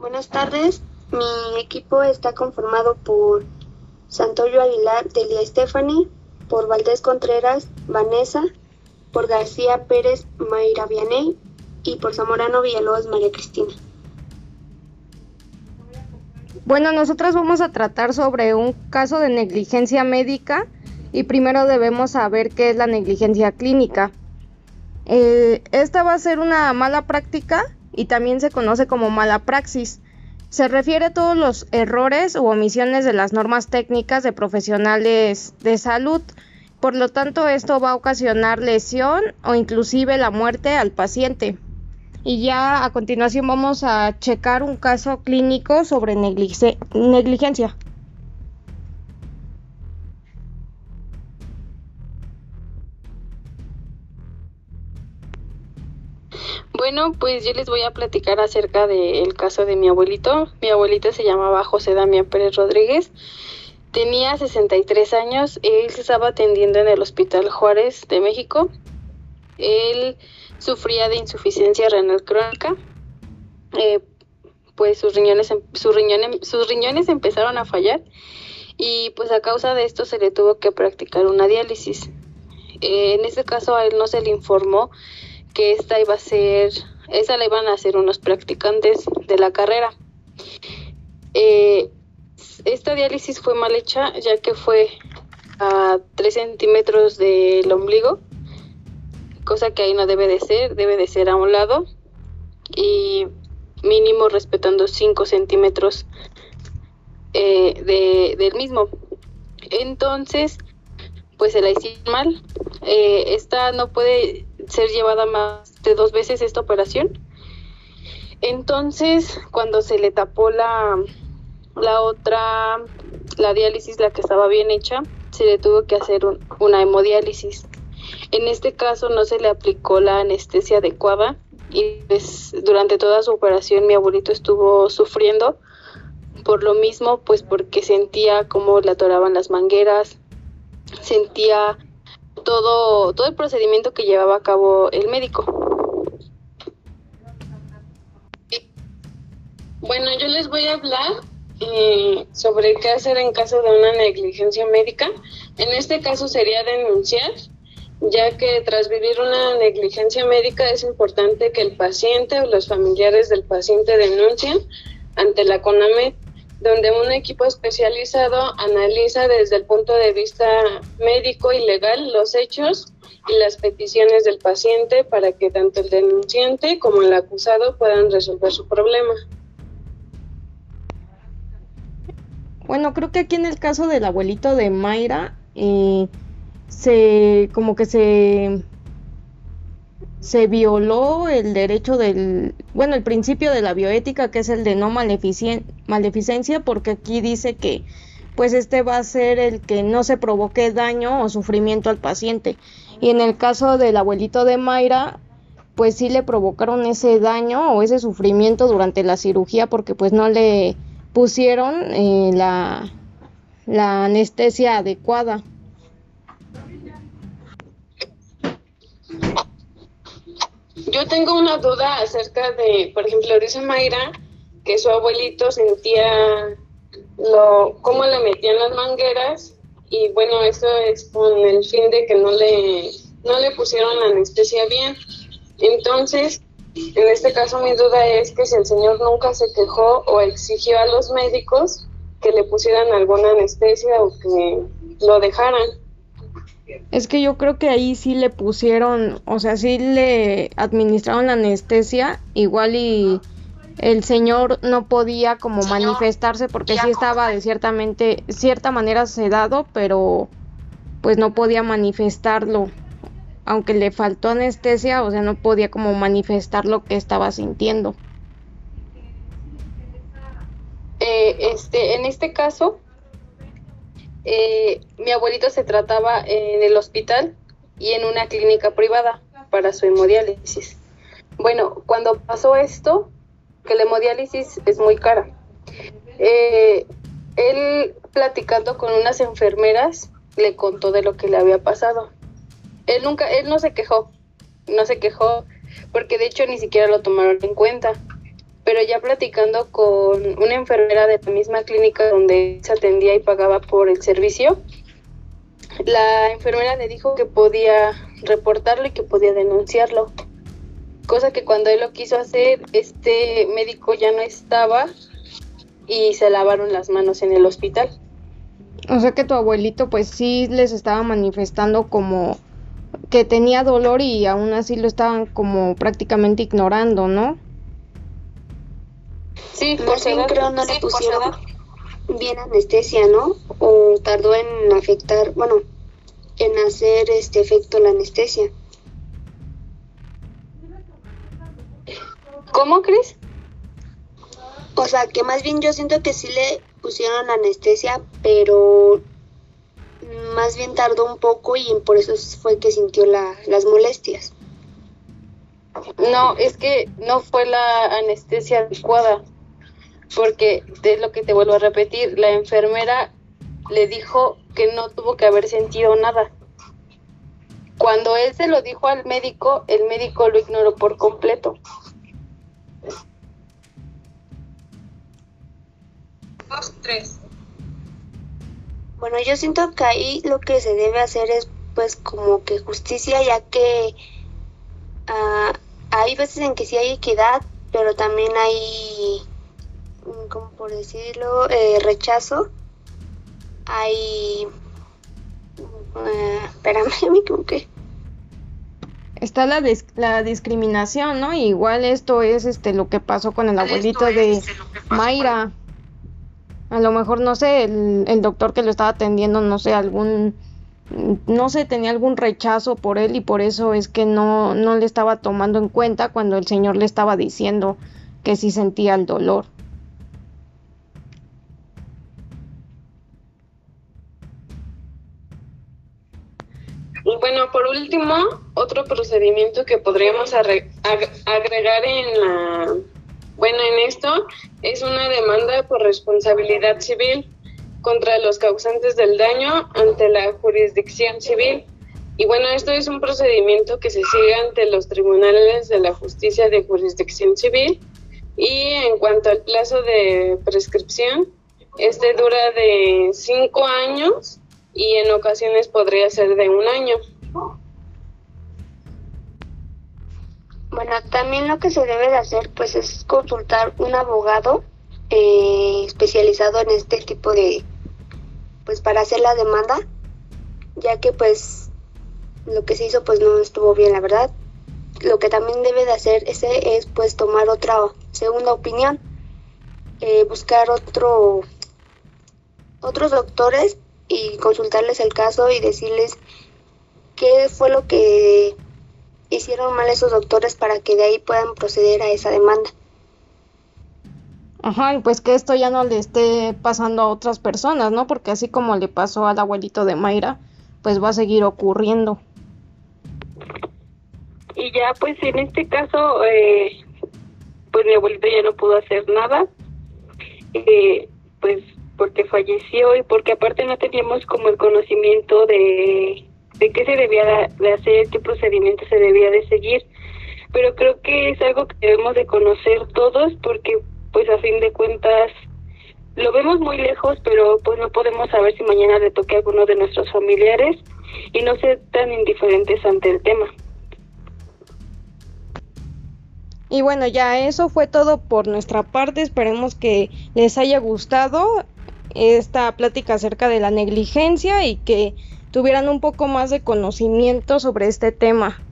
Buenas tardes. Mi equipo está conformado por Santoyo Aguilar, Delia Stephanie, por Valdés Contreras, Vanessa, por García Pérez, Mayra Vianey y por Zamorano Villalobos, María Cristina. Bueno, nosotros vamos a tratar sobre un caso de negligencia médica y primero debemos saber qué es la negligencia clínica. Eh, esta va a ser una mala práctica y también se conoce como mala praxis. Se refiere a todos los errores u omisiones de las normas técnicas de profesionales de salud. Por lo tanto, esto va a ocasionar lesión o inclusive la muerte al paciente. Y ya a continuación vamos a checar un caso clínico sobre negligencia. Bueno, pues yo les voy a platicar acerca del caso de mi abuelito. Mi abuelito se llamaba José Damián Pérez Rodríguez. Tenía 63 años. Él se estaba atendiendo en el Hospital Juárez de México. Él sufría de insuficiencia renal crónica. Eh, pues sus riñones, em, sus, riñones, sus riñones empezaron a fallar y pues a causa de esto se le tuvo que practicar una diálisis. Eh, en este caso a él no se le informó que esta iba a ser, esa la iban a hacer unos practicantes de la carrera. Eh, esta diálisis fue mal hecha ya que fue a 3 centímetros del ombligo cosa que ahí no debe de ser, debe de ser a un lado y mínimo respetando 5 centímetros eh, de, del mismo. Entonces, pues se la hicieron mal. Eh, esta no puede ser llevada más de dos veces esta operación. Entonces, cuando se le tapó la, la otra, la diálisis, la que estaba bien hecha, se le tuvo que hacer una hemodiálisis. En este caso no se le aplicó la anestesia adecuada y pues durante toda su operación mi abuelito estuvo sufriendo por lo mismo, pues porque sentía cómo le atoraban las mangueras, sentía todo, todo el procedimiento que llevaba a cabo el médico. Bueno, yo les voy a hablar eh, sobre qué hacer en caso de una negligencia médica. En este caso sería denunciar ya que tras vivir una negligencia médica es importante que el paciente o los familiares del paciente denuncien ante la CONAMED, donde un equipo especializado analiza desde el punto de vista médico y legal los hechos y las peticiones del paciente para que tanto el denunciante como el acusado puedan resolver su problema. Bueno, creo que aquí en el caso del abuelito de Mayra, eh, se como que se se violó el derecho del, bueno, el principio de la bioética, que es el de no maleficencia, porque aquí dice que pues este va a ser el que no se provoque daño o sufrimiento al paciente. Y en el caso del abuelito de Mayra, pues sí le provocaron ese daño o ese sufrimiento durante la cirugía porque pues no le pusieron eh, la, la anestesia adecuada. Yo tengo una duda acerca de, por ejemplo, dice Mayra que su abuelito sentía lo cómo le metían las mangueras y bueno, eso es con el fin de que no le no le pusieron la anestesia bien. Entonces, en este caso mi duda es que si el señor nunca se quejó o exigió a los médicos que le pusieran alguna anestesia o que lo dejaran. Es que yo creo que ahí sí le pusieron, o sea, sí le administraron la anestesia, igual y el señor no podía como manifestarse porque sí estaba de ciertamente, cierta manera sedado, pero pues no podía manifestarlo. Aunque le faltó anestesia, o sea, no podía como manifestar lo que estaba sintiendo. Eh, este, en este caso, eh, mi abuelito se trataba en el hospital y en una clínica privada para su hemodiálisis. Bueno, cuando pasó esto, que la hemodiálisis es muy cara, eh, él platicando con unas enfermeras le contó de lo que le había pasado. Él nunca, él no se quejó, no se quejó porque de hecho ni siquiera lo tomaron en cuenta. Pero ya platicando con una enfermera de la misma clínica donde se atendía y pagaba por el servicio, la enfermera le dijo que podía reportarlo y que podía denunciarlo. Cosa que cuando él lo quiso hacer, este médico ya no estaba y se lavaron las manos en el hospital. O sea que tu abuelito pues sí les estaba manifestando como que tenía dolor y aún así lo estaban como prácticamente ignorando, ¿no? Sí, por si creo no le pusieron bien anestesia, ¿no? O tardó en afectar, bueno, en hacer este efecto la anestesia. ¿Cómo crees? O sea, que más bien yo siento que sí le pusieron anestesia, pero más bien tardó un poco y por eso fue que sintió la, las molestias. No, es que no fue la anestesia adecuada, porque es lo que te vuelvo a repetir, la enfermera le dijo que no tuvo que haber sentido nada. Cuando él se lo dijo al médico, el médico lo ignoró por completo. Dos, tres. Bueno, yo siento que ahí lo que se debe hacer es pues como que justicia, ya que uh, hay veces en que sí hay equidad, pero también hay, como por decirlo, eh, rechazo. Hay... Uh, espérame, me equivoqué. Está la, la discriminación, ¿no? Igual esto es este lo que pasó con el abuelito de este, Mayra. A lo mejor, no sé, el, el doctor que lo estaba atendiendo, no sé, algún no sé, tenía algún rechazo por él y por eso es que no, no le estaba tomando en cuenta cuando el Señor le estaba diciendo que sí sentía el dolor. Por último, otro procedimiento que podríamos agregar en la, bueno, en esto es una demanda por responsabilidad civil contra los causantes del daño ante la jurisdicción civil. Y bueno, esto es un procedimiento que se sigue ante los tribunales de la justicia de jurisdicción civil. Y en cuanto al plazo de prescripción, este dura de cinco años y en ocasiones podría ser de un año. Bueno, también lo que se debe de hacer pues es consultar un abogado eh, especializado en este tipo de, pues para hacer la demanda, ya que pues lo que se hizo pues no estuvo bien, la verdad. Lo que también debe de hacer ese es pues tomar otra segunda opinión, eh, buscar otro otros doctores y consultarles el caso y decirles qué fue lo que hicieron mal esos doctores para que de ahí puedan proceder a esa demanda. Ajá, y pues que esto ya no le esté pasando a otras personas, ¿no? Porque así como le pasó al abuelito de Mayra, pues va a seguir ocurriendo. Y ya, pues en este caso, eh, pues mi abuelito ya no pudo hacer nada, eh, pues porque falleció y porque aparte no teníamos como el conocimiento de, de qué se debía de hacer, qué procedimiento se debía de seguir. Pero creo que es algo que debemos de conocer todos porque pues a fin de cuentas lo vemos muy lejos, pero pues no podemos saber si mañana le toque a alguno de nuestros familiares y no ser tan indiferentes ante el tema. Y bueno, ya eso fue todo por nuestra parte. Esperemos que les haya gustado esta plática acerca de la negligencia y que tuvieran un poco más de conocimiento sobre este tema.